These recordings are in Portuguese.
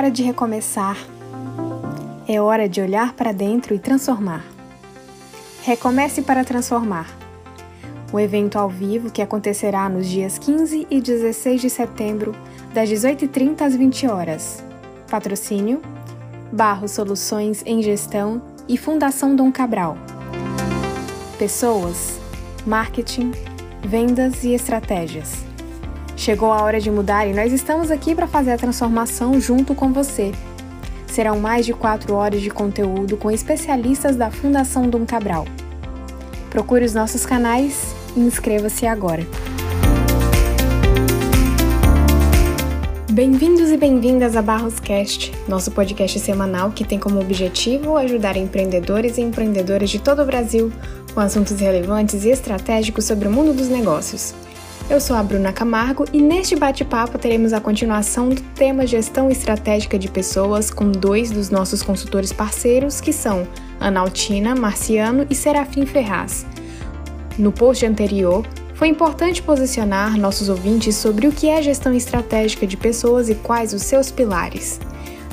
hora de recomeçar. É hora de olhar para dentro e transformar. Recomece para transformar. O evento ao vivo que acontecerá nos dias 15 e 16 de setembro, das 18h30 às 20 horas. Patrocínio: Barro Soluções em Gestão e Fundação Dom Cabral. Pessoas, marketing, vendas e estratégias. Chegou a hora de mudar e nós estamos aqui para fazer a transformação junto com você. Serão mais de quatro horas de conteúdo com especialistas da Fundação Dom Cabral. Procure os nossos canais e inscreva-se agora. Bem-vindos e bem-vindas a Barros Cast, nosso podcast semanal que tem como objetivo ajudar empreendedores e empreendedoras de todo o Brasil com assuntos relevantes e estratégicos sobre o mundo dos negócios. Eu sou a Bruna Camargo e neste bate-papo teremos a continuação do tema Gestão Estratégica de Pessoas com dois dos nossos consultores parceiros, que são Analtina Marciano e Serafim Ferraz. No post anterior, foi importante posicionar nossos ouvintes sobre o que é gestão estratégica de pessoas e quais os seus pilares.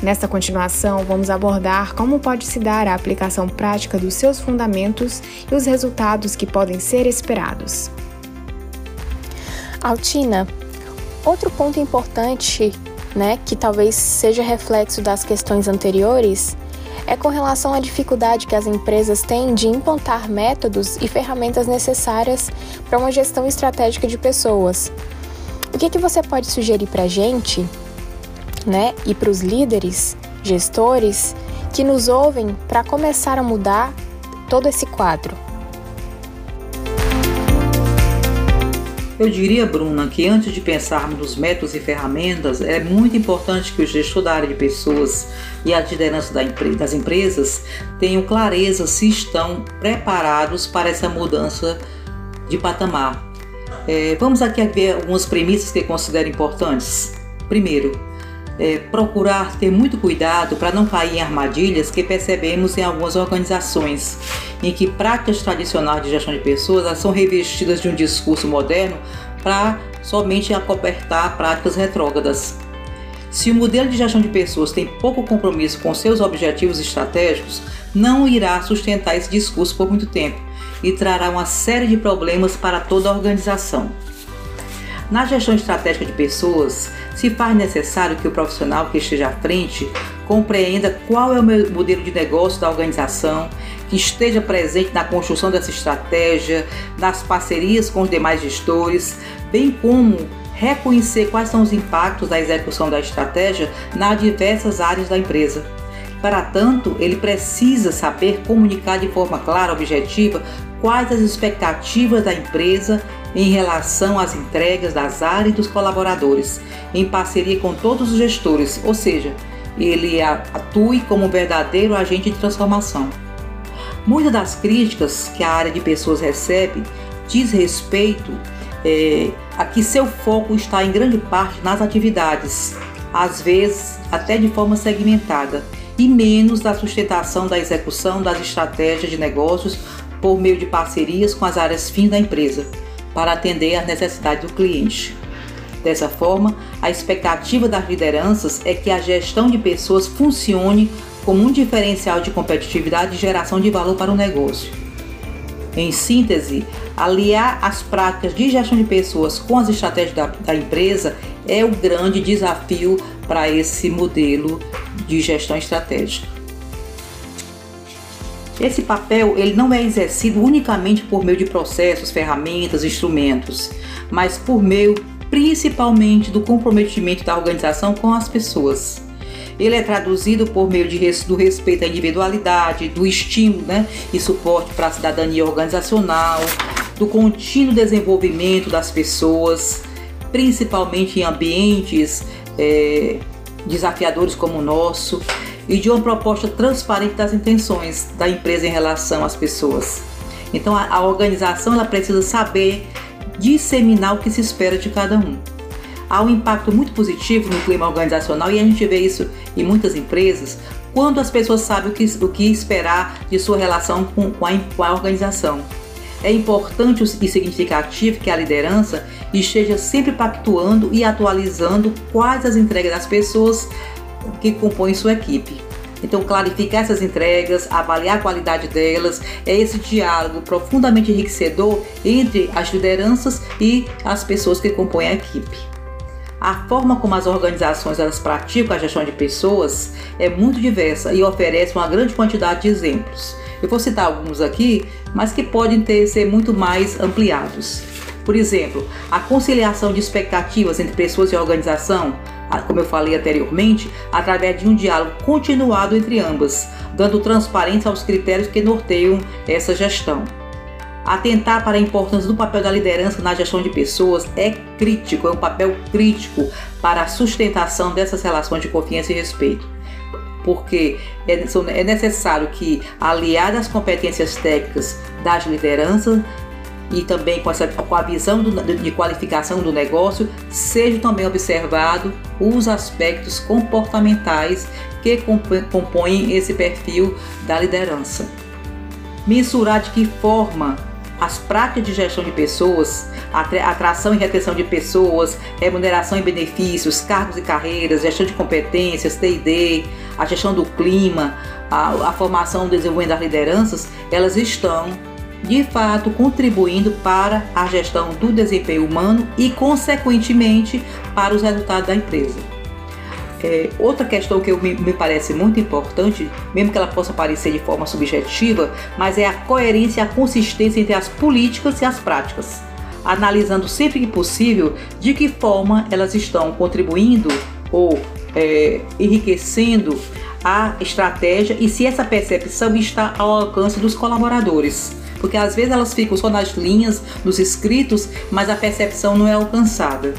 Nesta continuação, vamos abordar como pode se dar a aplicação prática dos seus fundamentos e os resultados que podem ser esperados. Altina, outro ponto importante, né, que talvez seja reflexo das questões anteriores, é com relação à dificuldade que as empresas têm de implantar métodos e ferramentas necessárias para uma gestão estratégica de pessoas. O que, que você pode sugerir para a gente, né, e para os líderes, gestores que nos ouvem para começar a mudar todo esse quadro? Eu diria, Bruna, que antes de pensarmos nos métodos e ferramentas, é muito importante que o gestor da área de pessoas e a liderança das empresas tenham clareza se estão preparados para essa mudança de patamar. É, vamos aqui ver algumas premissas que considero importantes. Primeiro, é, procurar ter muito cuidado para não cair em armadilhas que percebemos em algumas organizações, em que práticas tradicionais de gestão de pessoas são revestidas de um discurso moderno para somente acobertar práticas retrógradas. Se o modelo de gestão de pessoas tem pouco compromisso com seus objetivos estratégicos, não irá sustentar esse discurso por muito tempo e trará uma série de problemas para toda a organização. Na gestão estratégica de pessoas, se faz necessário que o profissional que esteja à frente compreenda qual é o modelo de negócio da organização, que esteja presente na construção dessa estratégia, nas parcerias com os demais gestores, bem como reconhecer quais são os impactos da execução da estratégia nas diversas áreas da empresa. Para tanto, ele precisa saber comunicar de forma clara, objetiva, quais as expectativas da empresa em relação às entregas das áreas e dos colaboradores, em parceria com todos os gestores, ou seja, ele atue como um verdadeiro agente de transformação. Muitas das críticas que a área de pessoas recebe diz respeito é, a que seu foco está em grande parte nas atividades, às vezes até de forma segmentada, e menos da sustentação da execução das estratégias de negócios por meio de parcerias com as áreas fins da empresa, para atender às necessidades do cliente. Dessa forma, a expectativa das lideranças é que a gestão de pessoas funcione como um diferencial de competitividade e geração de valor para o negócio. Em síntese, aliar as práticas de gestão de pessoas com as estratégias da, da empresa é o grande desafio para esse modelo de gestão estratégica. Esse papel ele não é exercido unicamente por meio de processos, ferramentas, instrumentos, mas por meio principalmente do comprometimento da organização com as pessoas. Ele é traduzido por meio de, do respeito à individualidade, do estímulo né, e suporte para a cidadania organizacional, do contínuo desenvolvimento das pessoas, principalmente em ambientes é, desafiadores como o nosso, e de uma proposta transparente das intenções da empresa em relação às pessoas. Então a, a organização ela precisa saber disseminar o que se espera de cada um. Há um impacto muito positivo no clima organizacional e a gente vê isso em muitas empresas quando as pessoas sabem o que, o que esperar de sua relação com, com, a, com a organização. É importante e significativo que a liderança esteja sempre pactuando e atualizando quais as entregas das pessoas que compõem sua equipe. Então, clarificar essas entregas, avaliar a qualidade delas, é esse diálogo profundamente enriquecedor entre as lideranças e as pessoas que compõem a equipe. A forma como as organizações elas praticam a gestão de pessoas é muito diversa e oferece uma grande quantidade de exemplos. Eu vou citar alguns aqui, mas que podem ter, ser muito mais ampliados. Por exemplo, a conciliação de expectativas entre pessoas e organização, como eu falei anteriormente, através de um diálogo continuado entre ambas, dando transparência aos critérios que norteiam essa gestão. Atentar para a importância do papel da liderança na gestão de pessoas é crítico, é um papel crítico para a sustentação dessas relações de confiança e respeito. Porque é, é necessário que, aliadas às competências técnicas das lideranças, e também com, essa, com a visão do, de qualificação do negócio, seja também observado os aspectos comportamentais que compõem esse perfil da liderança. Mensurar de que forma as práticas de gestão de pessoas, atração e retenção de pessoas, remuneração e benefícios, cargos e carreiras, gestão de competências, TD, a gestão do clima, a, a formação e desenvolvimento das lideranças, elas estão de fato contribuindo para a gestão do desempenho humano e, consequentemente, para os resultados da empresa. É, outra questão que eu, me, me, parece muito importante, mesmo que ela possa parecer de forma subjetiva, mas é a coerência e a consistência entre as políticas e as práticas, analisando sempre que possível de que forma elas estão contribuindo ou é, enriquecendo a estratégia e se essa percepção está ao alcance dos colaboradores porque às vezes elas ficam só nas linhas, nos escritos, mas a percepção não é alcançada.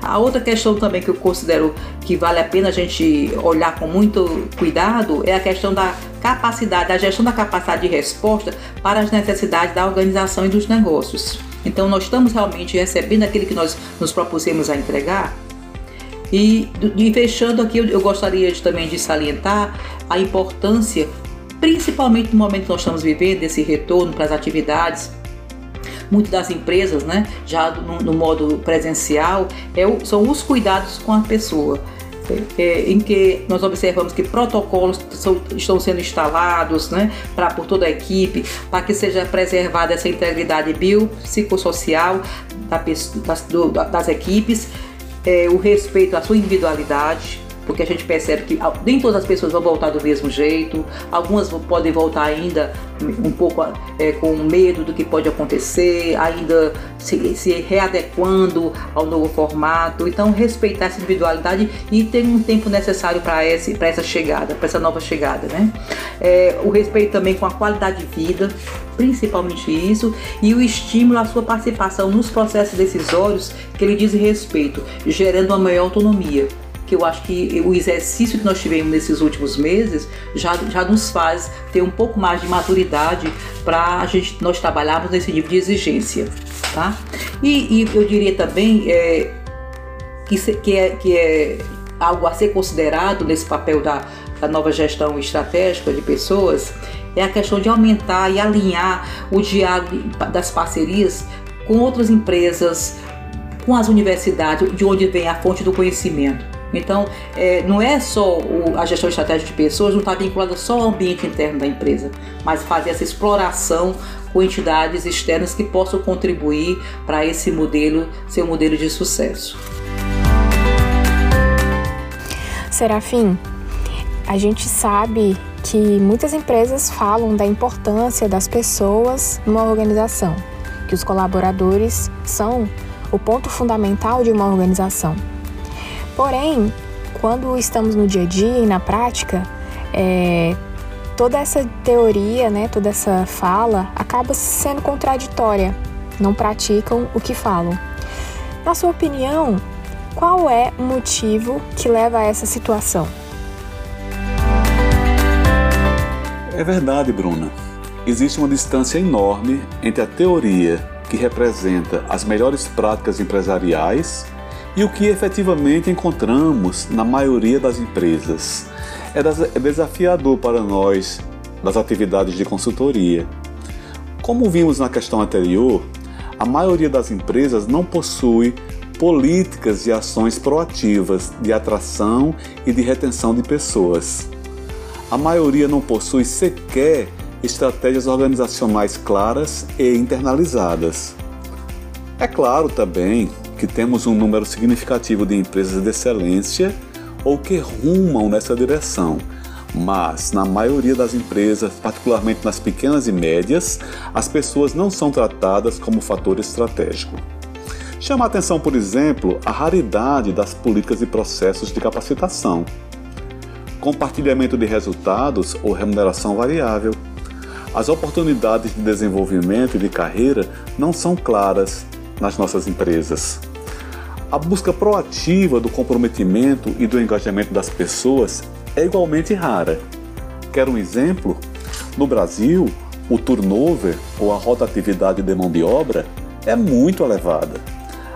A outra questão também que eu considero que vale a pena a gente olhar com muito cuidado é a questão da capacidade, da gestão da capacidade de resposta para as necessidades da organização e dos negócios. Então, nós estamos realmente recebendo aquilo que nós nos propusemos a entregar. E, e fechando aqui, eu, eu gostaria de, também de salientar a importância principalmente no momento que nós estamos vivendo, esse retorno para as atividades. Muitas das empresas, né, já no, no modo presencial, é o, são os cuidados com a pessoa. É, é em que nós observamos que protocolos são, estão sendo instalados né, pra, por toda a equipe para que seja preservada essa integridade biopsicossocial da, das, das equipes, é, o respeito à sua individualidade, porque a gente percebe que nem todas as pessoas vão voltar do mesmo jeito, algumas podem voltar ainda um pouco é, com medo do que pode acontecer, ainda se, se readequando ao novo formato. Então, respeitar essa individualidade e ter um tempo necessário para essa chegada, para essa nova chegada. Né? É, o respeito também com a qualidade de vida, principalmente isso, e o estímulo à sua participação nos processos decisórios que lhe dizem respeito, gerando uma maior autonomia que eu acho que o exercício que nós tivemos nesses últimos meses já, já nos faz ter um pouco mais de maturidade para nós trabalharmos nesse nível de exigência, tá? E, e eu diria também é, que, que, é, que é algo a ser considerado nesse papel da, da nova gestão estratégica de pessoas é a questão de aumentar e alinhar o diálogo das parcerias com outras empresas, com as universidades, de onde vem a fonte do conhecimento. Então, é, não é só o, a gestão estratégica de pessoas, não está vinculada só ao ambiente interno da empresa, mas fazer essa exploração com entidades externas que possam contribuir para esse modelo ser um modelo de sucesso. Serafim, a gente sabe que muitas empresas falam da importância das pessoas numa organização, que os colaboradores são o ponto fundamental de uma organização. Porém, quando estamos no dia a dia e na prática, é, toda essa teoria, né, toda essa fala acaba sendo contraditória. Não praticam o que falam. Na sua opinião, qual é o motivo que leva a essa situação? É verdade, Bruna. Existe uma distância enorme entre a teoria que representa as melhores práticas empresariais e o que efetivamente encontramos na maioria das empresas. É desafiador para nós das atividades de consultoria. Como vimos na questão anterior, a maioria das empresas não possui políticas e ações proativas de atração e de retenção de pessoas. A maioria não possui sequer estratégias organizacionais claras e internalizadas. É claro também que temos um número significativo de empresas de excelência ou que rumam nessa direção, mas na maioria das empresas, particularmente nas pequenas e médias, as pessoas não são tratadas como fator estratégico. Chama a atenção, por exemplo, a raridade das políticas e processos de capacitação, compartilhamento de resultados ou remuneração variável. As oportunidades de desenvolvimento e de carreira não são claras nas nossas empresas. A busca proativa do comprometimento e do engajamento das pessoas é igualmente rara. Quer um exemplo? No Brasil, o turnover ou a rotatividade de mão de obra é muito elevada.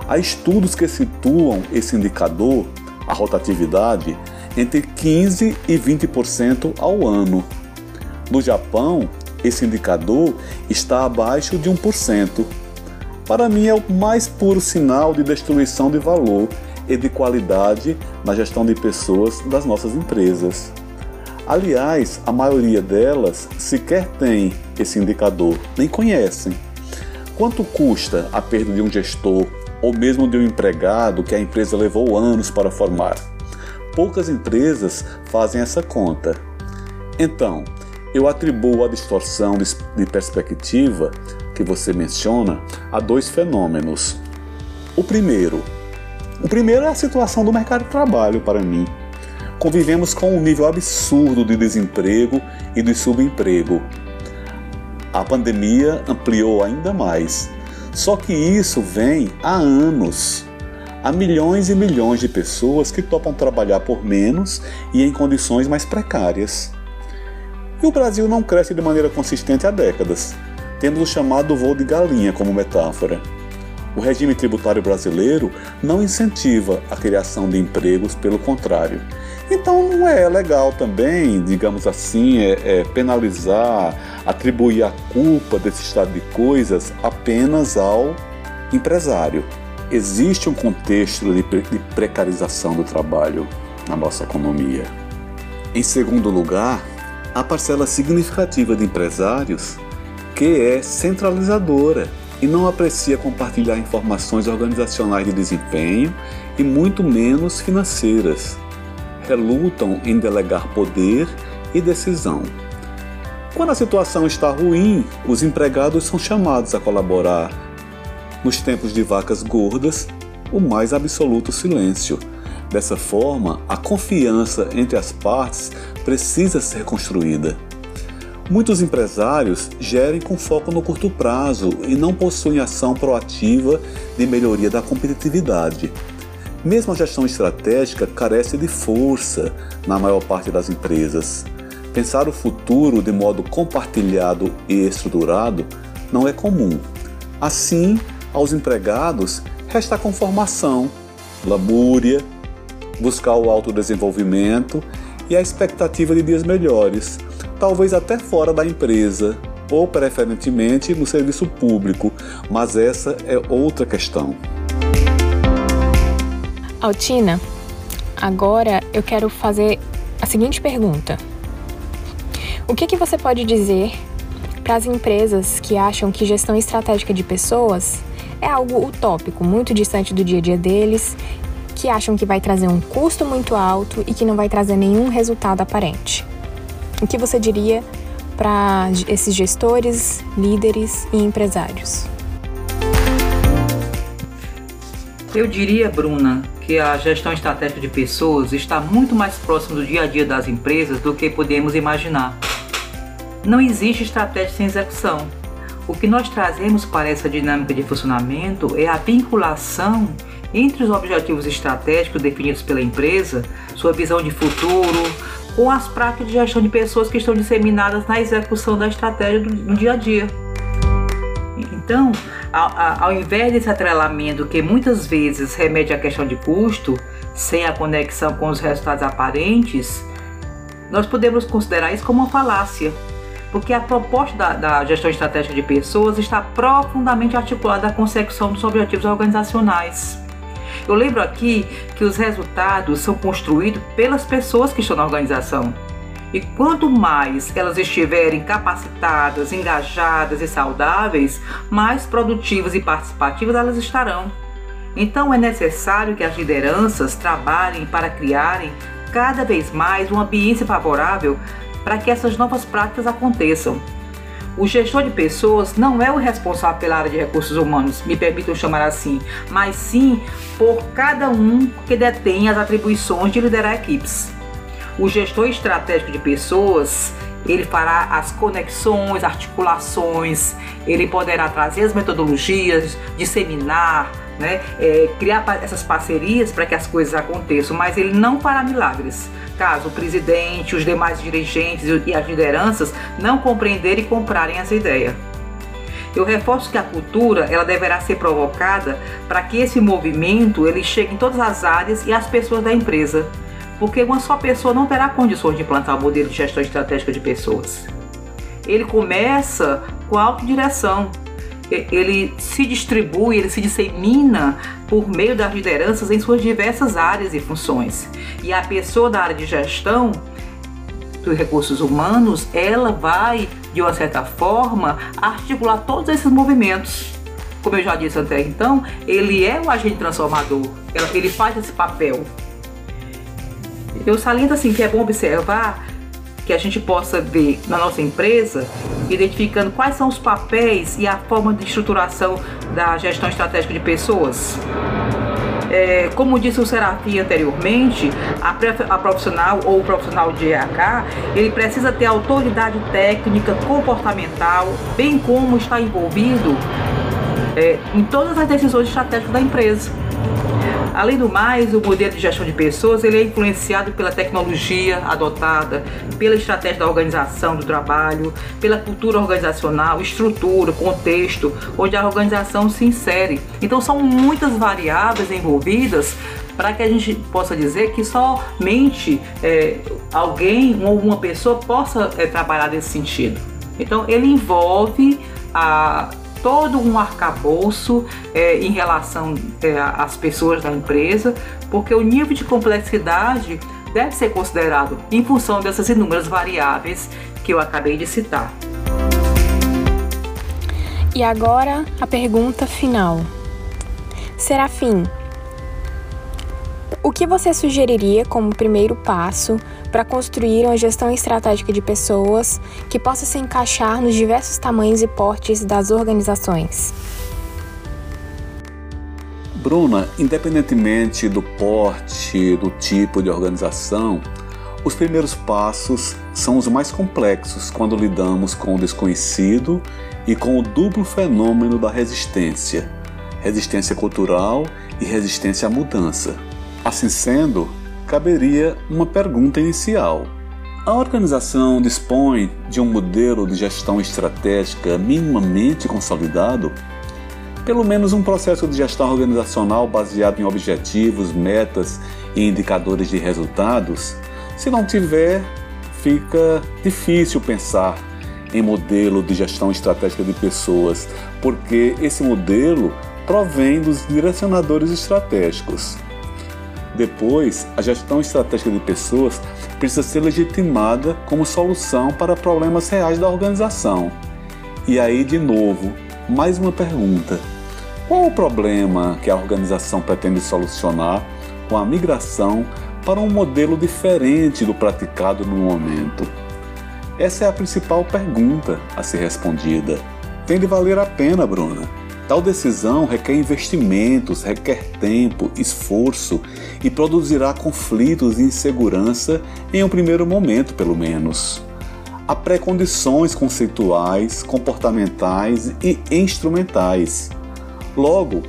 Há estudos que situam esse indicador, a rotatividade, entre 15% e 20% ao ano. No Japão, esse indicador está abaixo de 1%. Para mim, é o mais puro sinal de destruição de valor e de qualidade na gestão de pessoas das nossas empresas. Aliás, a maioria delas sequer tem esse indicador, nem conhecem. Quanto custa a perda de um gestor ou mesmo de um empregado que a empresa levou anos para formar. Poucas empresas fazem essa conta. Então, eu atribuo a distorção de perspectiva que você menciona a dois fenômenos. O primeiro, o primeiro é a situação do mercado de trabalho para mim. Convivemos com um nível absurdo de desemprego e de subemprego. A pandemia ampliou ainda mais só que isso vem há anos. Há milhões e milhões de pessoas que topam trabalhar por menos e em condições mais precárias. E o Brasil não cresce de maneira consistente há décadas. Temos o chamado voo de galinha como metáfora. O regime tributário brasileiro não incentiva a criação de empregos, pelo contrário. Então não é legal também, digamos assim, é, é penalizar, atribuir a culpa desse estado de coisas apenas ao empresário. Existe um contexto de, de precarização do trabalho na nossa economia. Em segundo lugar, a parcela significativa de empresários que é centralizadora e não aprecia compartilhar informações organizacionais de desempenho e muito menos financeiras. Relutam em delegar poder e decisão. Quando a situação está ruim, os empregados são chamados a colaborar. Nos tempos de vacas gordas, o mais absoluto silêncio. Dessa forma, a confiança entre as partes precisa ser construída. Muitos empresários gerem com foco no curto prazo e não possuem ação proativa de melhoria da competitividade. Mesmo a gestão estratégica carece de força na maior parte das empresas. Pensar o futuro de modo compartilhado e estruturado não é comum. Assim, aos empregados resta a conformação, lamúria, buscar o autodesenvolvimento e a expectativa de dias melhores talvez até fora da empresa ou preferentemente no serviço público, mas essa é outra questão. Altina, agora eu quero fazer a seguinte pergunta: O que, que você pode dizer para as empresas que acham que gestão estratégica de pessoas é algo utópico, muito distante do dia a dia deles, que acham que vai trazer um custo muito alto e que não vai trazer nenhum resultado aparente? O que você diria para esses gestores, líderes e empresários? Eu diria, Bruna, que a gestão estratégica de pessoas está muito mais próxima do dia a dia das empresas do que podemos imaginar. Não existe estratégia sem execução. O que nós trazemos para essa dinâmica de funcionamento é a vinculação entre os objetivos estratégicos definidos pela empresa, sua visão de futuro, com as práticas de gestão de pessoas que estão disseminadas na execução da estratégia do, do dia a dia. Então, ao, invés desse atrelamento que muitas vezes remete à questão de custo, sem a conexão com os resultados aparentes, nós podemos considerar isso como uma falácia, porque a proposta da, da gestão estratégica de pessoas está profundamente articulada à consecução dos objetivos organizacionais. Eu lembro aqui que os resultados são construídos pelas pessoas que estão na organização. E quanto mais elas estiverem capacitadas, engajadas e saudáveis, mais produtivas e participativas elas estarão. Então é necessário que as lideranças trabalhem para criarem cada vez mais um ambiente favorável para que essas novas práticas aconteçam. O gestor de pessoas não é o responsável pela área de recursos humanos, me permitam chamar assim, mas sim por cada um que detém as atribuições de liderar equipes. O gestor estratégico de pessoas, ele fará as conexões, articulações, ele poderá trazer as metodologias, disseminar, né, é, criar essas parcerias para que as coisas aconteçam, mas ele não fará milagres. Caso o presidente, os demais dirigentes e as lideranças não compreenderem e comprarem essa ideia. Eu reforço que a cultura ela deverá ser provocada para que esse movimento ele chegue em todas as áreas e às pessoas da empresa porque uma só pessoa não terá condições de implantar o modelo de gestão estratégica de pessoas. Ele começa com a autodireção, ele se distribui, ele se dissemina por meio das lideranças em suas diversas áreas e funções. E a pessoa da área de gestão dos recursos humanos, ela vai, de uma certa forma, articular todos esses movimentos. Como eu já disse até então, ele é o agente transformador, ele faz esse papel. Eu saliento assim que é bom observar que a gente possa ver na nossa empresa, identificando quais são os papéis e a forma de estruturação da gestão estratégica de pessoas. É, como disse o Serafim anteriormente, a, a, profissional ou o profissional de EAK, ele precisa ter autoridade técnica, comportamental, bem como está envolvido é, em todas as decisões estratégicas da empresa. Além do mais, o modelo de gestão de pessoas ele é influenciado pela tecnologia adotada, pela estratégia da organização do trabalho, pela cultura organizacional, estrutura, contexto, onde a organização se insere. Então são muitas variáveis envolvidas para que a gente possa dizer que somente é, alguém ou uma pessoa possa é, trabalhar nesse sentido. Então ele envolve a todo um arcabouço é, em relação é, às pessoas da empresa, porque o nível de complexidade deve ser considerado em função dessas inúmeras variáveis que eu acabei de citar. E agora a pergunta final. Serafim, o que você sugeriria como primeiro passo para construir uma gestão estratégica de pessoas que possa se encaixar nos diversos tamanhos e portes das organizações? Bruna, independentemente do porte, do tipo de organização, os primeiros passos são os mais complexos quando lidamos com o desconhecido e com o duplo fenômeno da resistência resistência cultural e resistência à mudança. Assim sendo, caberia uma pergunta inicial. A organização dispõe de um modelo de gestão estratégica minimamente consolidado? Pelo menos um processo de gestão organizacional baseado em objetivos, metas e indicadores de resultados? Se não tiver, fica difícil pensar em modelo de gestão estratégica de pessoas, porque esse modelo provém dos direcionadores estratégicos. Depois, a gestão estratégica de pessoas precisa ser legitimada como solução para problemas reais da organização. E aí, de novo, mais uma pergunta: qual o problema que a organização pretende solucionar com a migração para um modelo diferente do praticado no momento? Essa é a principal pergunta a ser respondida. Tem de valer a pena, Bruna Tal decisão requer investimentos, requer tempo, esforço e produzirá conflitos e insegurança em um primeiro momento, pelo menos. Há pré-condições conceituais, comportamentais e instrumentais. Logo,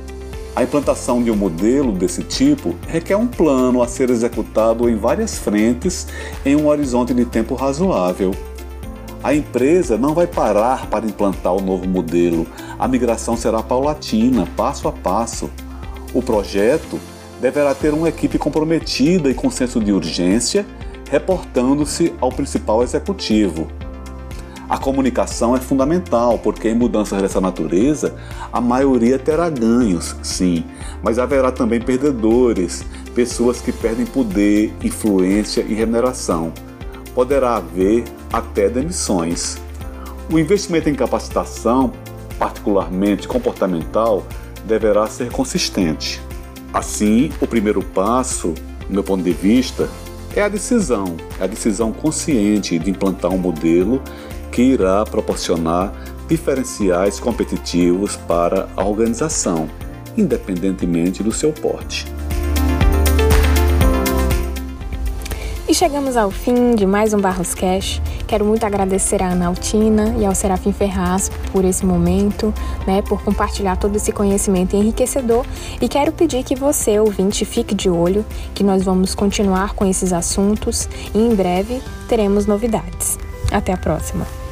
a implantação de um modelo desse tipo requer um plano a ser executado em várias frentes em um horizonte de tempo razoável. A empresa não vai parar para implantar o novo modelo, a migração será paulatina, passo a passo. O projeto deverá ter uma equipe comprometida e com senso de urgência, reportando-se ao principal executivo. A comunicação é fundamental, porque em mudanças dessa natureza, a maioria terá ganhos, sim, mas haverá também perdedores, pessoas que perdem poder, influência e remuneração. Poderá haver até demissões. O investimento em capacitação, particularmente comportamental, deverá ser consistente. Assim, o primeiro passo, do meu ponto de vista, é a decisão, é a decisão consciente de implantar um modelo que irá proporcionar diferenciais competitivos para a organização, independentemente do seu porte. E chegamos ao fim de mais um Barros Cash. Quero muito agradecer à Ana Altina e ao Serafim Ferraz por esse momento, né, por compartilhar todo esse conhecimento enriquecedor. E quero pedir que você, ouvinte, fique de olho, que nós vamos continuar com esses assuntos e em breve teremos novidades. Até a próxima!